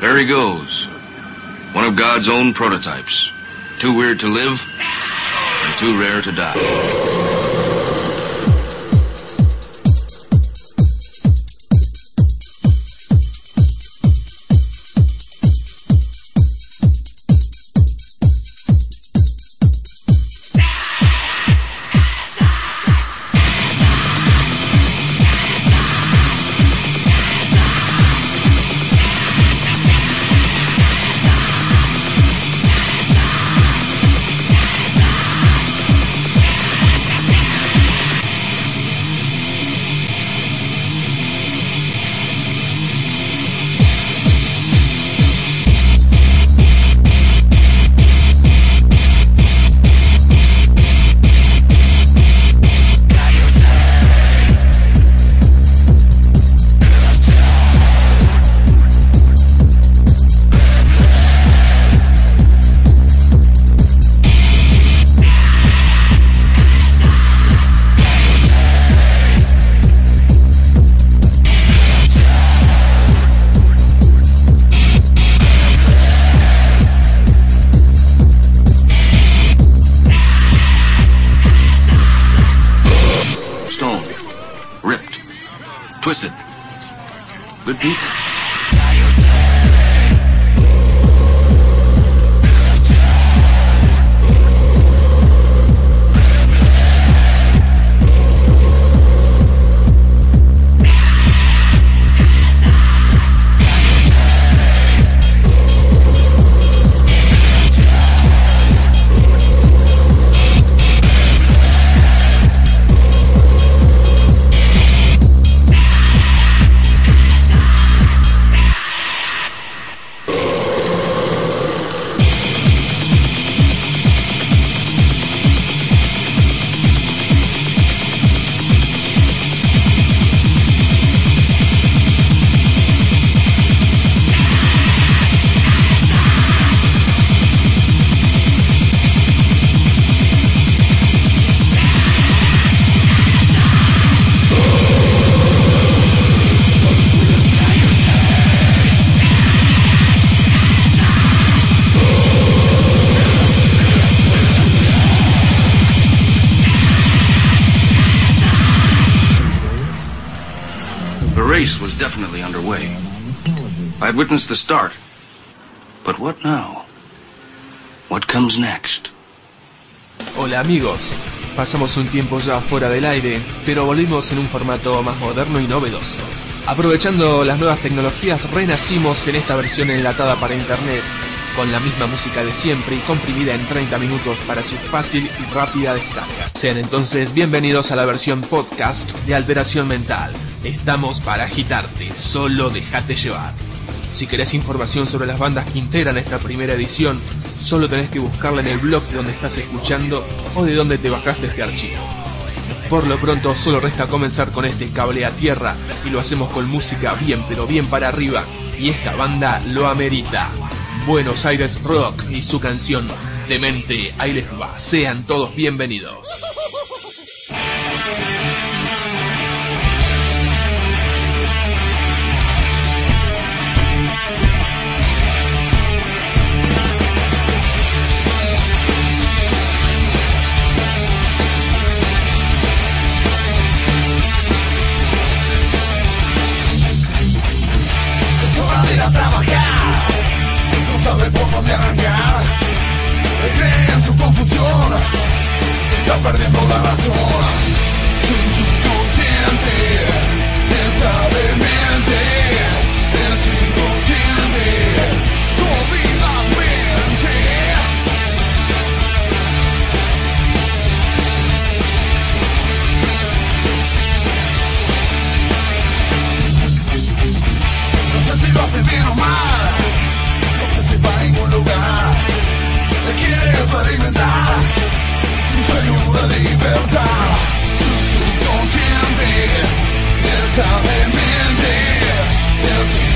There he goes. One of God's own prototypes. Too weird to live and too rare to die. Hola amigos, pasamos un tiempo ya fuera del aire, pero volvimos en un formato más moderno y novedoso. Aprovechando las nuevas tecnologías, renacimos en esta versión enlatada para internet, con la misma música de siempre y comprimida en 30 minutos para su fácil y rápida descarga. Sean entonces bienvenidos a la versión podcast de Alteración Mental. Estamos para agitarte, solo déjate llevar. Si querés información sobre las bandas que integran esta primera edición, solo tenés que buscarla en el blog de donde estás escuchando o de donde te bajaste este archivo. Por lo pronto solo resta comenzar con este cable a tierra y lo hacemos con música bien pero bien para arriba y esta banda lo amerita. Buenos Aires Rock y su canción Demente, ahí les va. Sean todos bienvenidos. Perdiendo la razón. libertà Tu contiene, essa mente, esse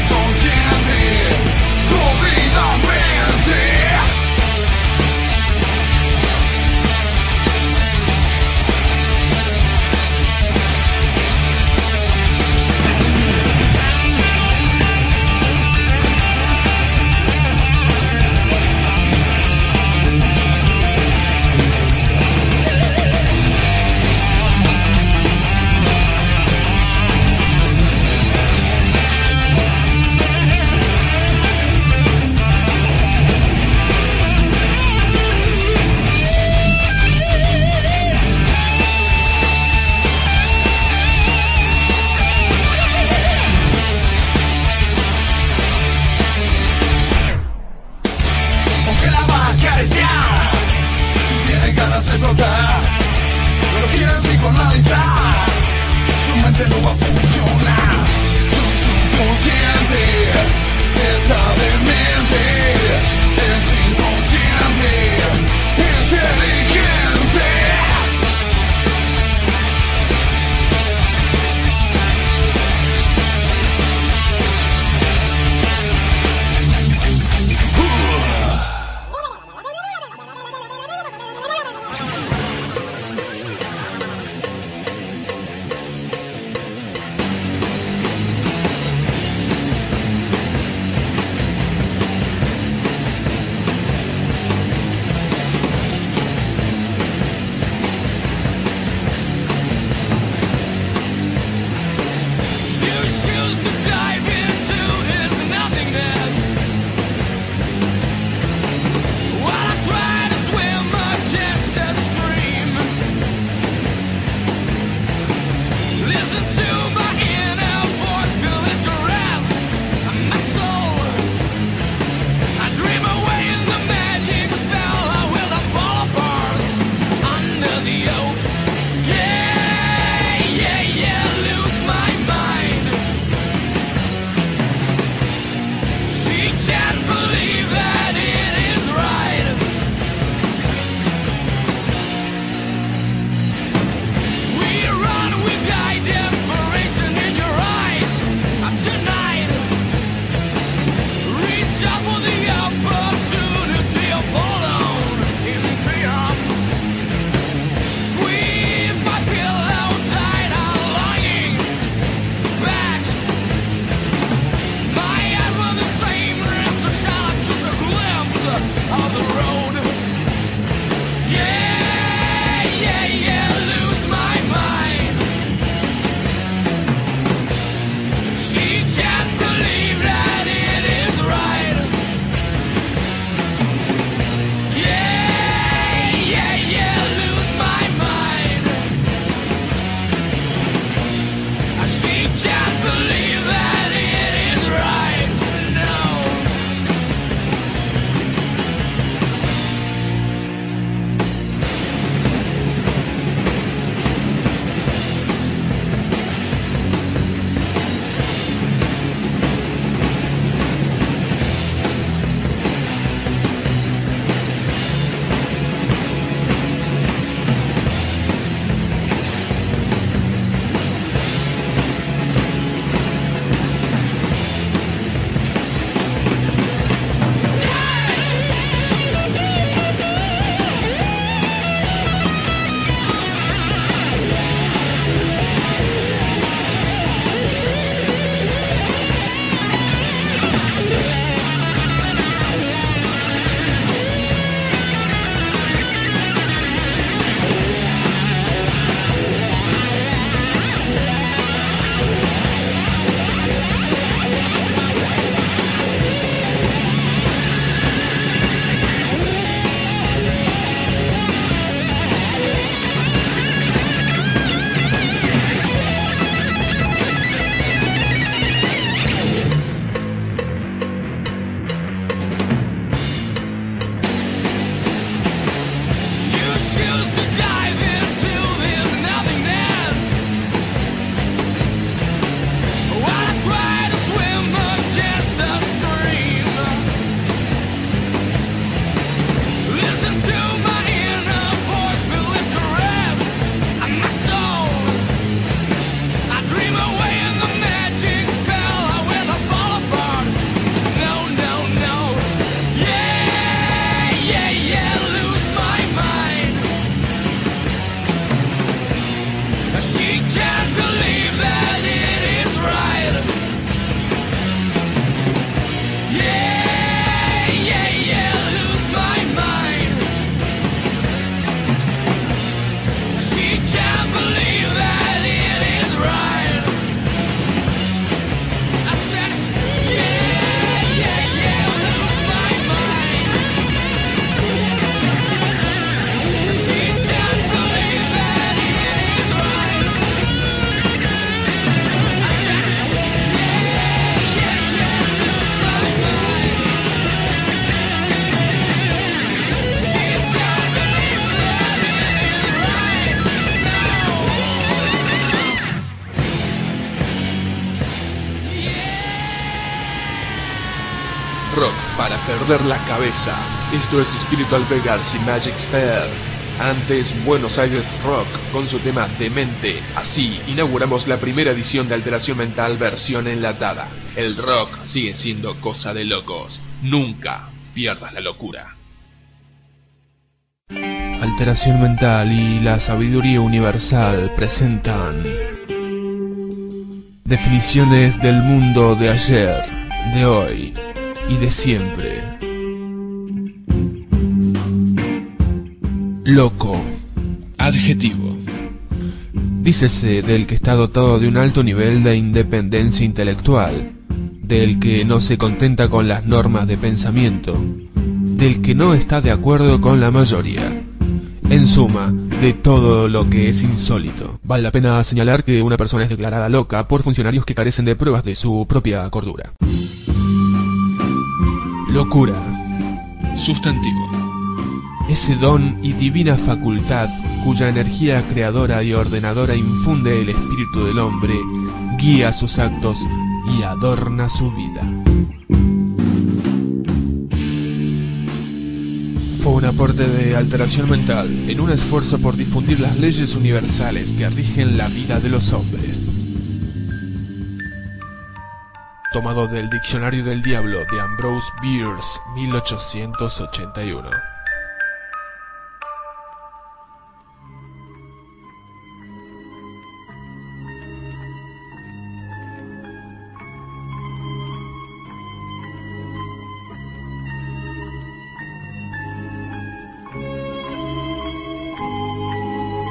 perder la cabeza. Esto es Spiritual Vegas y Magic Spell. Antes Buenos Aires Rock con su tema Demente. Así inauguramos la primera edición de Alteración Mental versión enlatada. El rock sigue siendo cosa de locos. Nunca pierdas la locura. Alteración Mental y la Sabiduría Universal presentan definiciones del mundo de ayer, de hoy y de siempre. Loco. Adjetivo. Dícese del que está dotado de un alto nivel de independencia intelectual, del que no se contenta con las normas de pensamiento, del que no está de acuerdo con la mayoría. En suma, de todo lo que es insólito. Vale la pena señalar que una persona es declarada loca por funcionarios que carecen de pruebas de su propia cordura. Locura. Sustantivo. Ese don y divina facultad cuya energía creadora y ordenadora infunde el espíritu del hombre, guía sus actos y adorna su vida. Fue un aporte de alteración mental en un esfuerzo por difundir las leyes universales que rigen la vida de los hombres. Tomado del Diccionario del Diablo de Ambrose Bierce, 1881.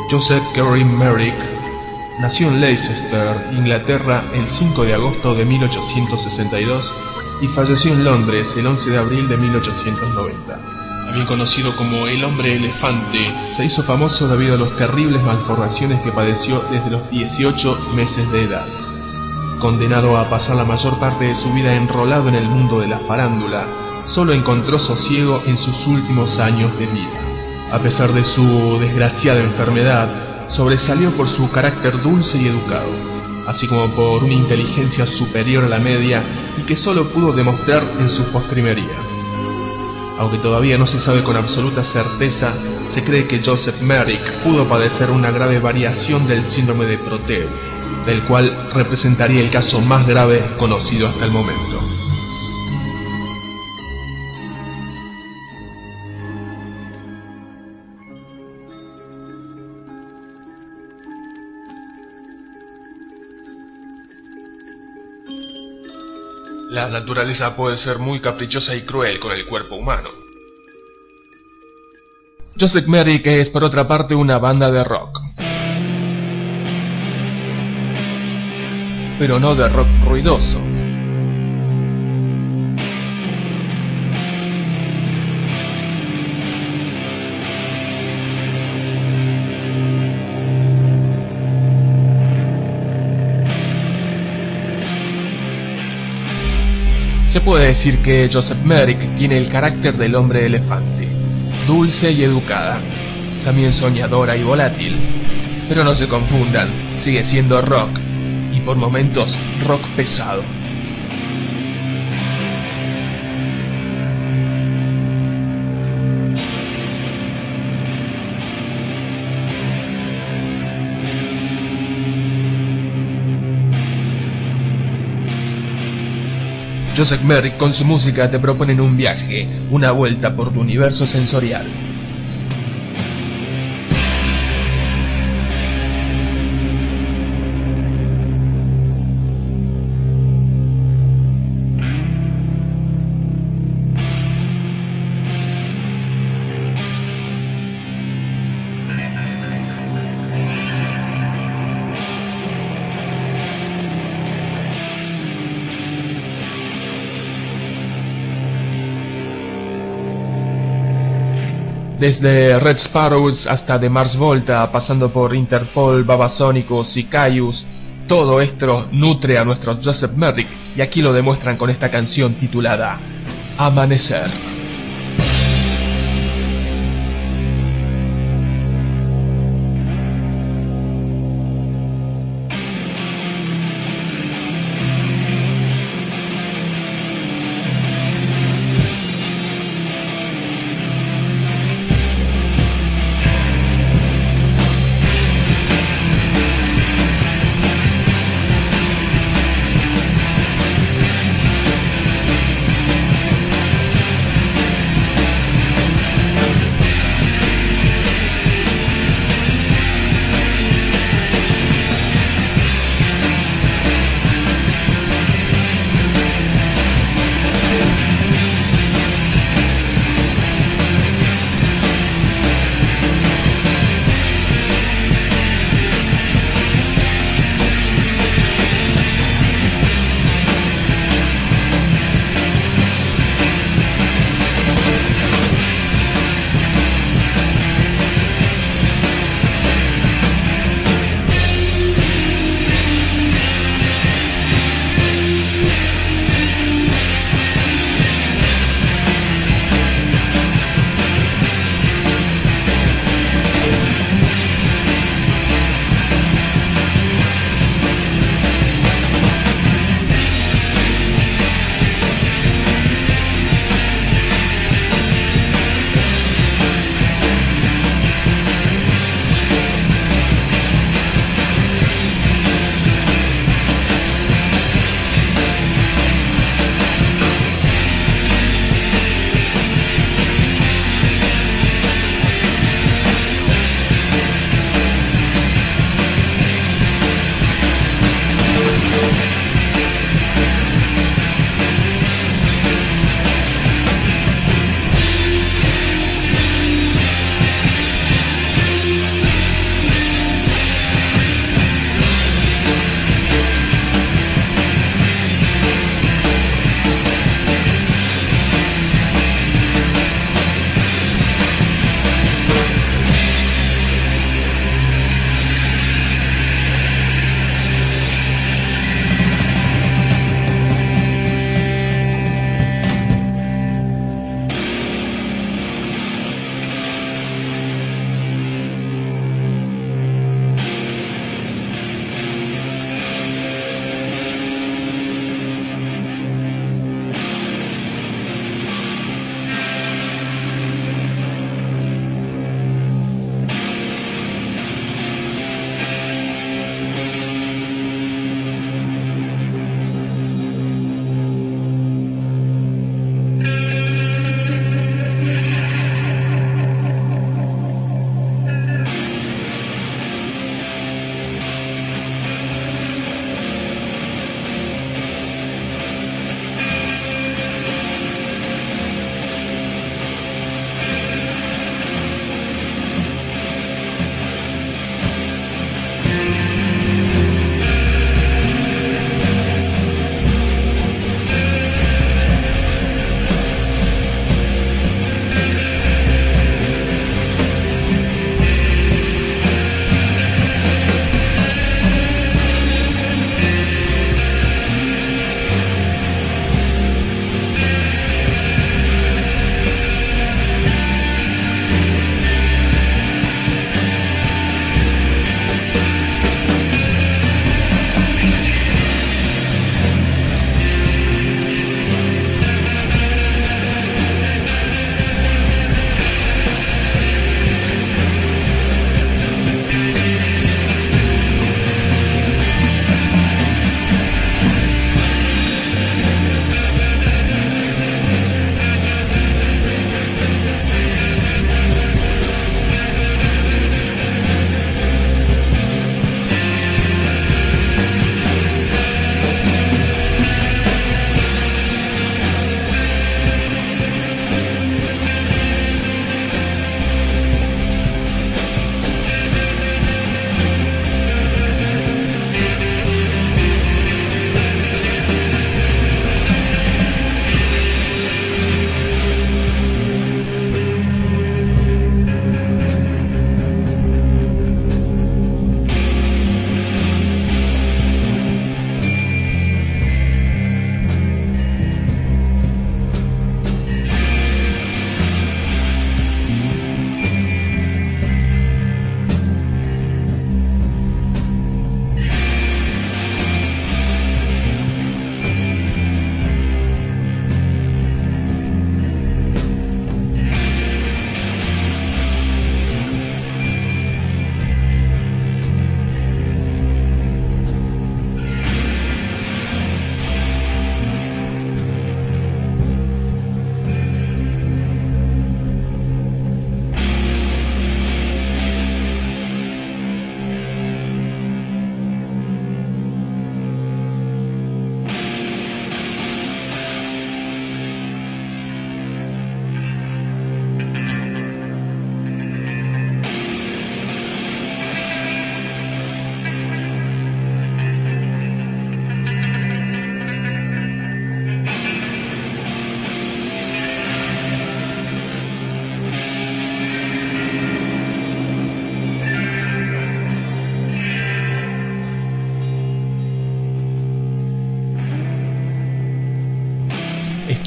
Joseph Gary Merrick nació en Leicester, Inglaterra, el 5 de agosto de 1862 y falleció en Londres el 11 de abril de 1890. También conocido como el hombre elefante, se hizo famoso debido a las terribles malformaciones que padeció desde los 18 meses de edad. Condenado a pasar la mayor parte de su vida enrolado en el mundo de la farándula, solo encontró sosiego en sus últimos años de vida. A pesar de su desgraciada enfermedad, sobresalió por su carácter dulce y educado, así como por una inteligencia superior a la media y que solo pudo demostrar en sus postrimerías. Aunque todavía no se sabe con absoluta certeza, se cree que Joseph Merrick pudo padecer una grave variación del síndrome de Proteo, del cual representaría el caso más grave conocido hasta el momento. La naturaleza puede ser muy caprichosa y cruel con el cuerpo humano. Joseph Merrick es por otra parte una banda de rock. Pero no de rock ruidoso. Se puede decir que Joseph Merrick tiene el carácter del hombre elefante, dulce y educada, también soñadora y volátil. Pero no se confundan, sigue siendo rock, y por momentos rock pesado. Joseph Merrick con su música te proponen un viaje, una vuelta por tu universo sensorial. Desde Red Sparrows hasta The Mars Volta, pasando por Interpol, Babasónicos y Caius, todo esto nutre a nuestro Joseph Merrick y aquí lo demuestran con esta canción titulada Amanecer.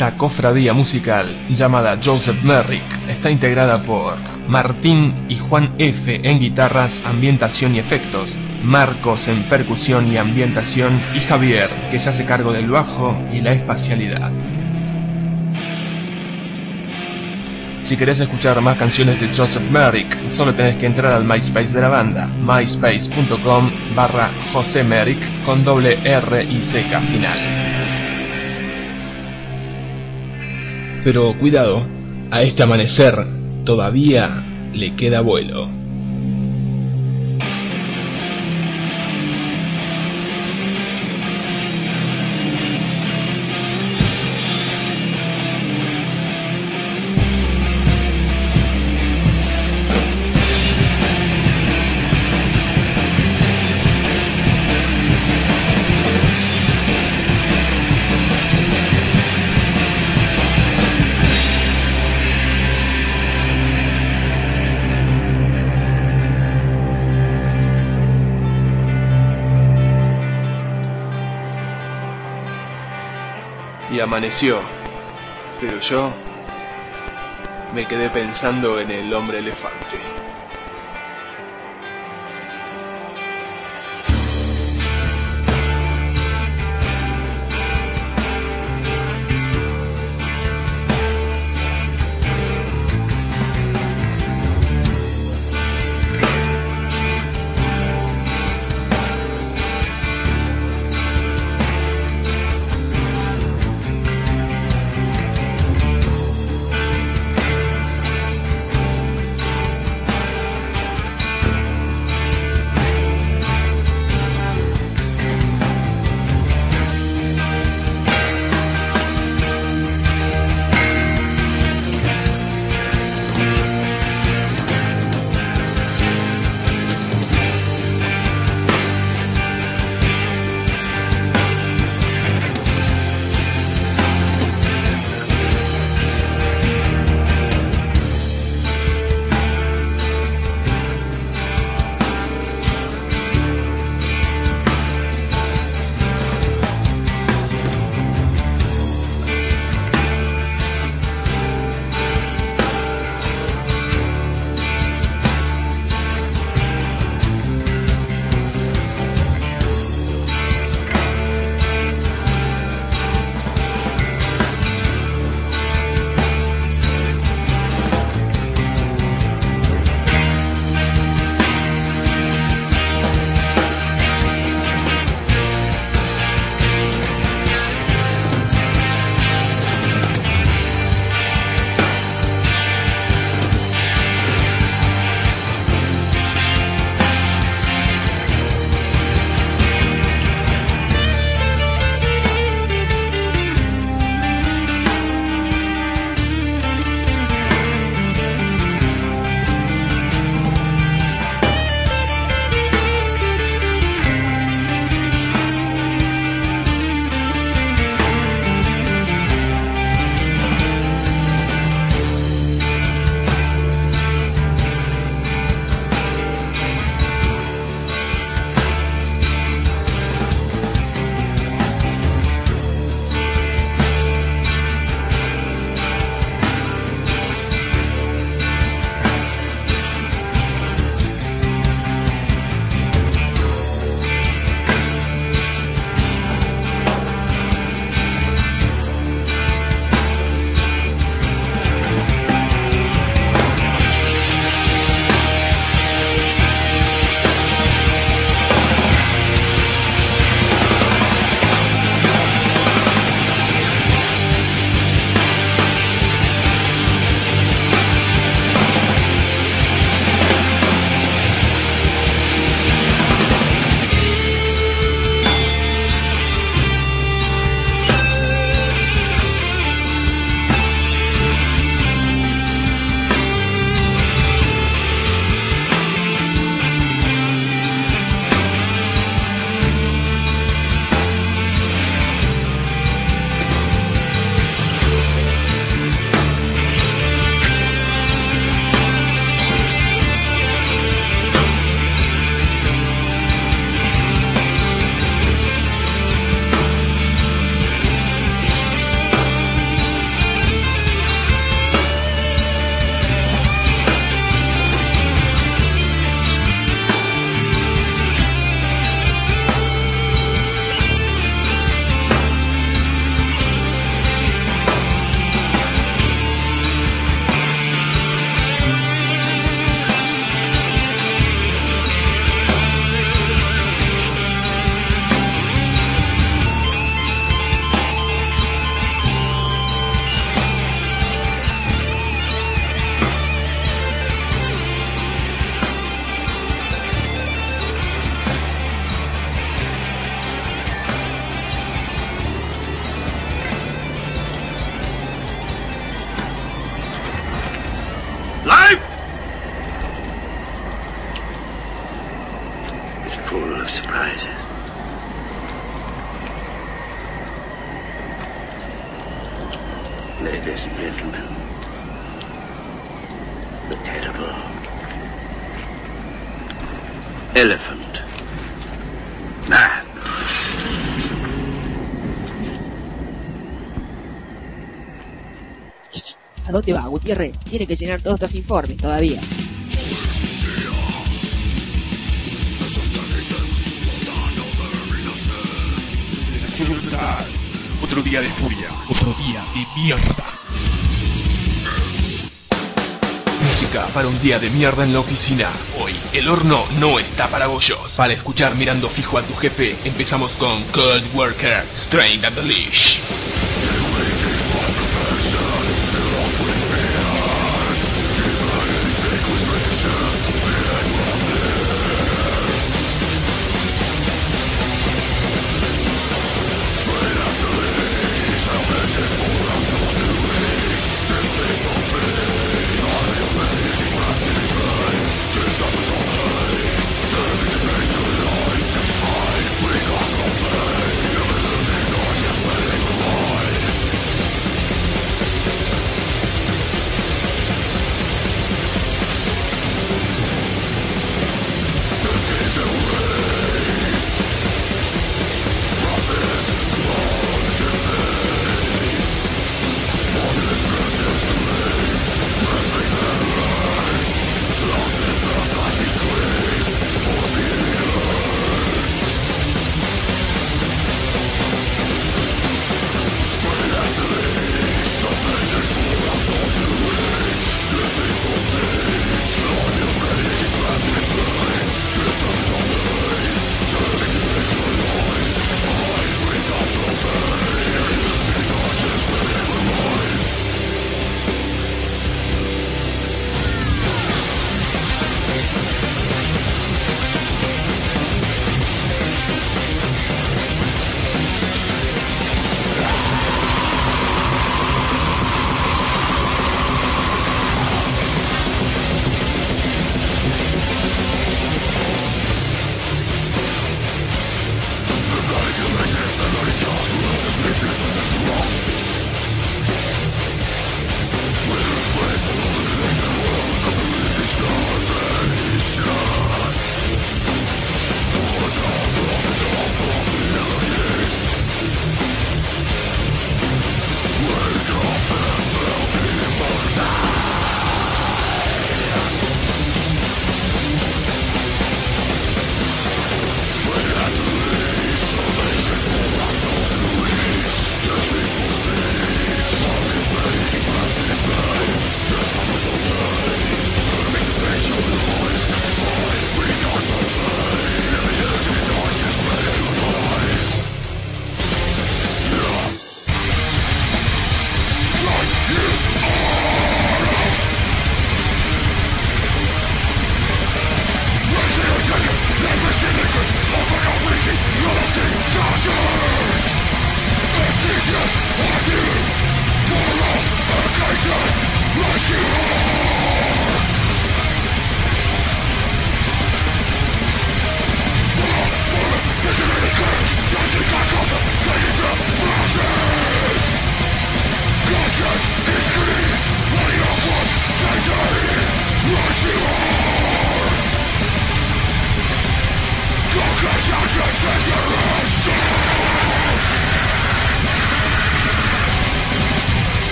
Esta cofradía musical llamada Joseph Merrick está integrada por Martín y Juan F. en guitarras, ambientación y efectos, Marcos en percusión y ambientación y Javier, que se hace cargo del bajo y la espacialidad. Si querés escuchar más canciones de Joseph Merrick, solo tenés que entrar al MySpace de la banda, myspace.com barra Merrick con doble R y C final. Pero cuidado, a este amanecer todavía le queda vuelo. Amaneció, pero yo me quedé pensando en el hombre elefante. Elephant man. ¿A dónde va, Gutiérrez? Tiene que llenar todos estos informes todavía. Otro día de furia, otro día de mierda. Para un día de mierda en la oficina. Hoy, el horno no está para bollos. Para escuchar mirando fijo a tu jefe, empezamos con Cold Worker, Strain at the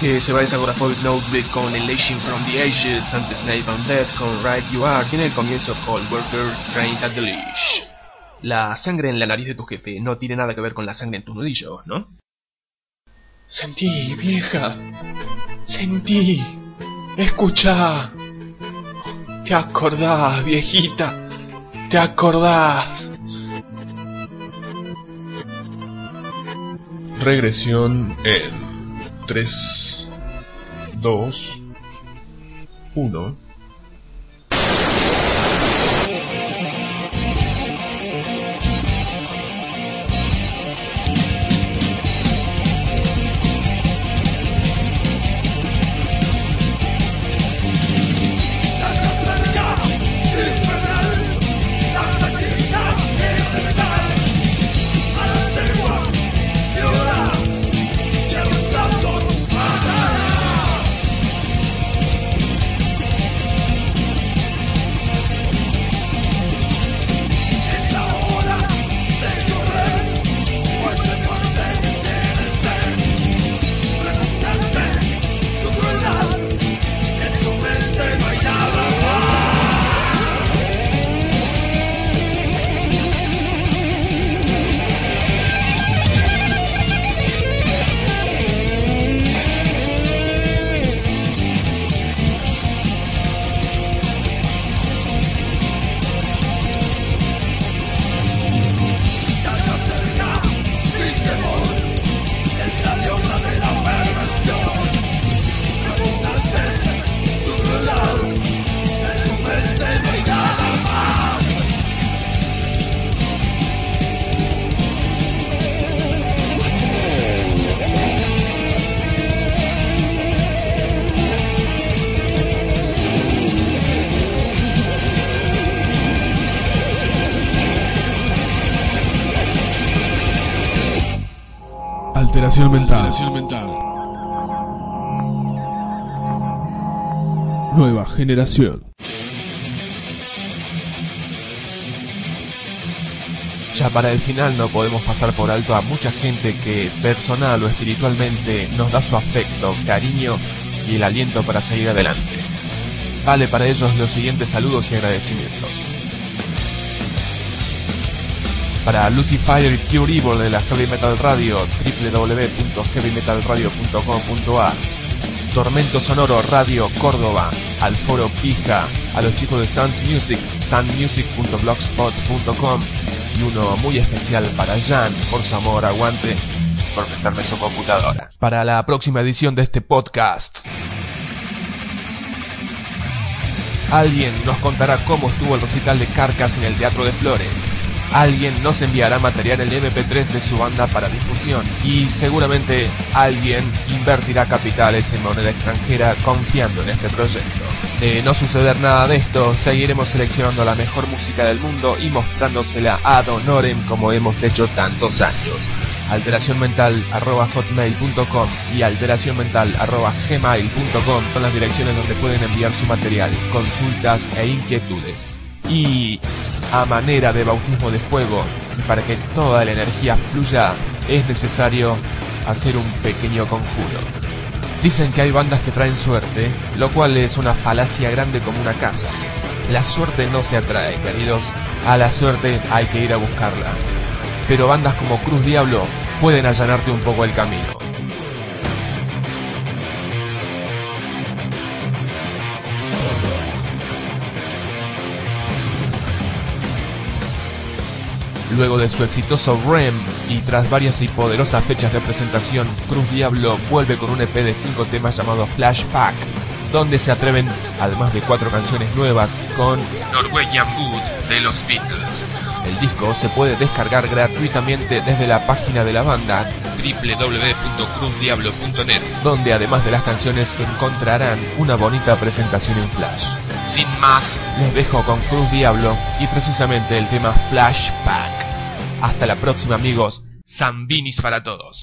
que es Agoraphobic Notebook con Elation from the Ashes, antes Night on Death con Right You Are, y en el comienzo Cold Workers Trained at the Leash. La sangre en la nariz de tu jefe no tiene nada que ver con la sangre en tus nudillos, ¿no? Sentí, vieja. Sentí. Escucha. Te acordás, viejita. Te acordás. Regresión en 3, 2, 1. Mental. Nueva generación. Ya para el final no podemos pasar por alto a mucha gente que personal o espiritualmente nos da su afecto, cariño y el aliento para seguir adelante. Vale para ellos los siguientes saludos y agradecimientos. Para Lucifer y Pure Evil de la Heavy Metal Radio, www.heavymetalradio.com.ar Tormento Sonoro Radio Córdoba, al Foro Pija, a los chicos de Sans Music, sunmusic.blogspot.com y uno muy especial para Jan, por su amor, aguante, por prestarme su computadora. Para la próxima edición de este podcast, alguien nos contará cómo estuvo el recital de Carcas en el Teatro de Flores. Alguien nos enviará material en MP3 de su banda para difusión y seguramente alguien invertirá capitales en moneda extranjera confiando en este proyecto. De no suceder nada de esto, seguiremos seleccionando la mejor música del mundo y mostrándosela ad honorem como hemos hecho tantos años. alteracionmental.hotmail.com y alteracionmental.gmail.com son las direcciones donde pueden enviar su material, consultas e inquietudes. Y a manera de bautismo de fuego, y para que toda la energía fluya, es necesario hacer un pequeño conjuro. Dicen que hay bandas que traen suerte, lo cual es una falacia grande como una casa. La suerte no se atrae, queridos. A la suerte hay que ir a buscarla. Pero bandas como Cruz Diablo pueden allanarte un poco el camino. Luego de su exitoso REM y tras varias y poderosas fechas de presentación, Cruz Diablo vuelve con un EP de 5 temas llamado Flashback, donde se atreven, además de cuatro canciones nuevas, con Norwegian Wood de los Beatles. El disco se puede descargar gratuitamente desde la página de la banda www.cruzdiablo.net, donde además de las canciones encontrarán una bonita presentación en Flash. Sin más, les dejo con Cruz Diablo y precisamente el tema Flashback. Hasta la próxima amigos, Zambinis para todos.